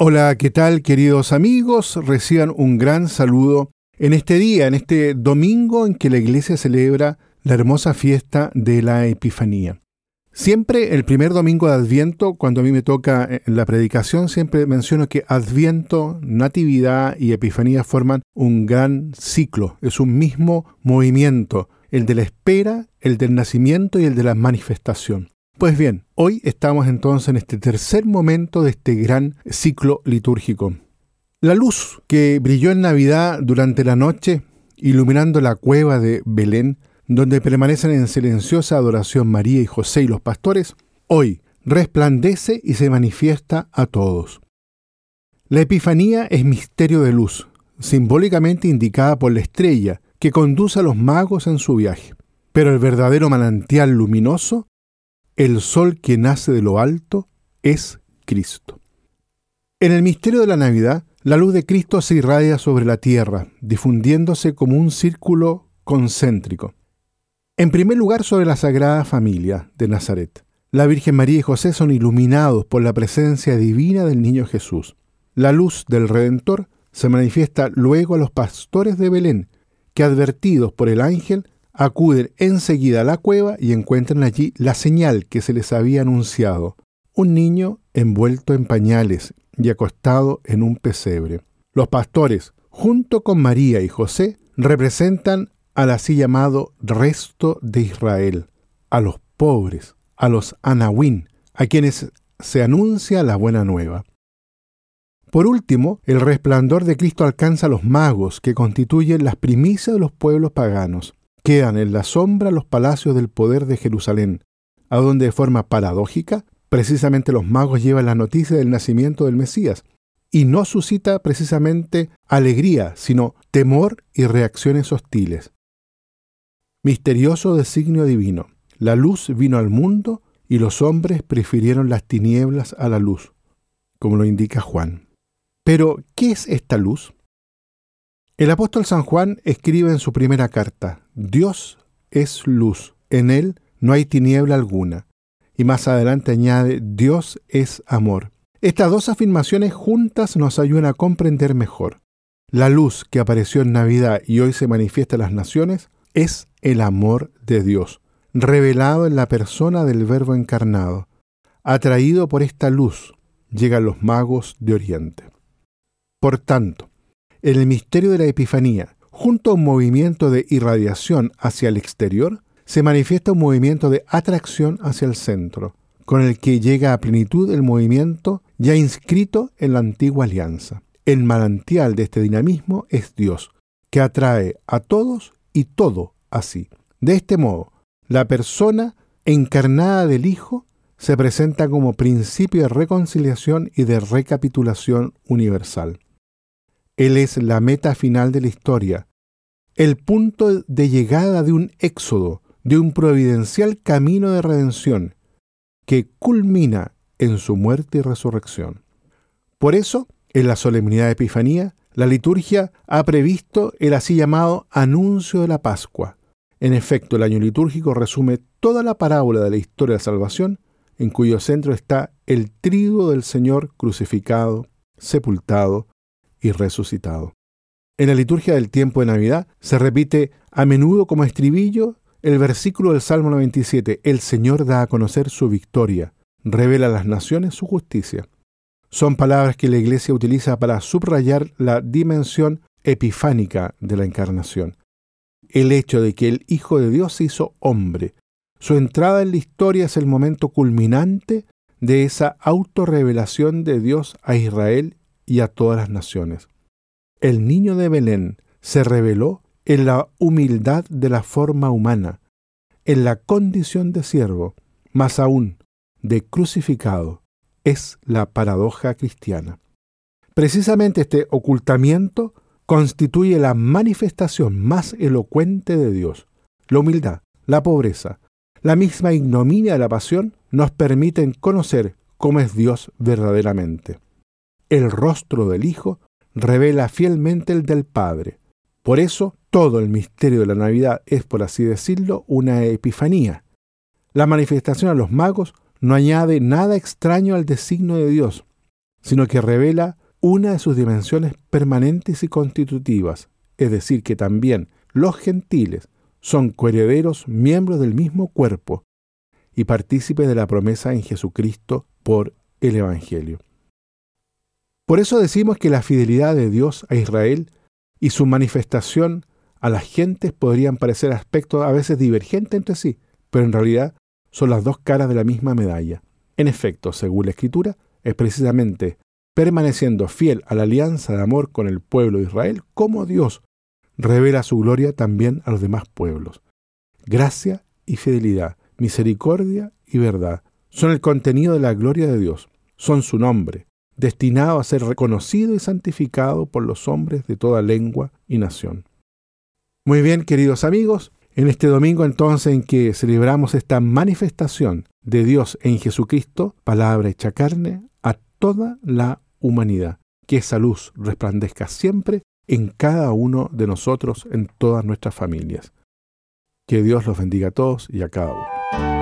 Hola, ¿qué tal queridos amigos? Reciban un gran saludo en este día, en este domingo en que la iglesia celebra la hermosa fiesta de la Epifanía. Siempre el primer domingo de Adviento, cuando a mí me toca en la predicación, siempre menciono que Adviento, Natividad y Epifanía forman un gran ciclo, es un mismo movimiento, el de la espera, el del nacimiento y el de la manifestación. Pues bien, hoy estamos entonces en este tercer momento de este gran ciclo litúrgico. La luz que brilló en Navidad durante la noche, iluminando la cueva de Belén, donde permanecen en silenciosa adoración María y José y los pastores, hoy resplandece y se manifiesta a todos. La Epifanía es misterio de luz, simbólicamente indicada por la estrella que conduce a los magos en su viaje. Pero el verdadero manantial luminoso el sol que nace de lo alto es Cristo. En el misterio de la Navidad, la luz de Cristo se irradia sobre la tierra, difundiéndose como un círculo concéntrico. En primer lugar, sobre la Sagrada Familia de Nazaret. La Virgen María y José son iluminados por la presencia divina del niño Jesús. La luz del Redentor se manifiesta luego a los pastores de Belén, que advertidos por el ángel acuden enseguida a la cueva y encuentran allí la señal que se les había anunciado, un niño envuelto en pañales y acostado en un pesebre. Los pastores, junto con María y José, representan al así llamado resto de Israel, a los pobres, a los anahuín, a quienes se anuncia la buena nueva. Por último, el resplandor de Cristo alcanza a los magos, que constituyen las primicias de los pueblos paganos. Quedan en la sombra los palacios del poder de Jerusalén, a donde de forma paradójica, precisamente los magos llevan la noticia del nacimiento del Mesías, y no suscita precisamente alegría, sino temor y reacciones hostiles. Misterioso designio divino. La luz vino al mundo y los hombres prefirieron las tinieblas a la luz, como lo indica Juan. Pero, ¿qué es esta luz? El apóstol San Juan escribe en su primera carta, Dios es luz, en Él no hay tiniebla alguna. Y más adelante añade, Dios es amor. Estas dos afirmaciones juntas nos ayudan a comprender mejor. La luz que apareció en Navidad y hoy se manifiesta en las naciones es el amor de Dios, revelado en la persona del Verbo encarnado. Atraído por esta luz, llegan los magos de Oriente. Por tanto, en el misterio de la Epifanía, junto a un movimiento de irradiación hacia el exterior, se manifiesta un movimiento de atracción hacia el centro, con el que llega a plenitud el movimiento ya inscrito en la antigua alianza. El manantial de este dinamismo es Dios, que atrae a todos y todo así. De este modo, la persona encarnada del Hijo se presenta como principio de reconciliación y de recapitulación universal. Él es la meta final de la historia, el punto de llegada de un éxodo, de un providencial camino de redención, que culmina en su muerte y resurrección. Por eso, en la solemnidad de Epifanía, la liturgia ha previsto el así llamado anuncio de la Pascua. En efecto, el año litúrgico resume toda la parábola de la historia de salvación, en cuyo centro está el trigo del Señor crucificado, sepultado y resucitado. En la liturgia del tiempo de Navidad se repite a menudo como estribillo el versículo del Salmo 97, El Señor da a conocer su victoria, revela a las naciones su justicia. Son palabras que la Iglesia utiliza para subrayar la dimensión epifánica de la encarnación. El hecho de que el Hijo de Dios se hizo hombre. Su entrada en la historia es el momento culminante de esa autorrevelación de Dios a Israel y a todas las naciones. El niño de Belén se reveló en la humildad de la forma humana, en la condición de siervo, más aún de crucificado. Es la paradoja cristiana. Precisamente este ocultamiento constituye la manifestación más elocuente de Dios. La humildad, la pobreza, la misma ignominia de la pasión nos permiten conocer cómo es Dios verdaderamente el rostro del Hijo revela fielmente el del Padre. Por eso, todo el misterio de la Navidad es, por así decirlo, una epifanía. La manifestación a los magos no añade nada extraño al designio de Dios. sino que revela una de sus dimensiones permanentes y constitutivas, es decir, que también los gentiles son coherederos, miembros del mismo cuerpo y partícipes de la promesa en Jesucristo por el Evangelio. Por eso decimos que la fidelidad de Dios a Israel y su manifestación a las gentes podrían parecer aspectos a veces divergentes entre sí, pero en realidad son las dos caras de la misma medalla. En efecto, según la Escritura, es precisamente permaneciendo fiel a la alianza de amor con el pueblo de Israel como Dios revela su gloria también a los demás pueblos. Gracia y fidelidad, misericordia y verdad son el contenido de la gloria de Dios, son su nombre, destinado a ser reconocido y santificado por los hombres de toda lengua y nación. Muy bien, queridos amigos, en este domingo entonces en que celebramos esta manifestación de Dios en Jesucristo, palabra hecha carne, a toda la humanidad. Que esa luz resplandezca siempre en cada uno de nosotros, en todas nuestras familias. Que Dios los bendiga a todos y a cada uno.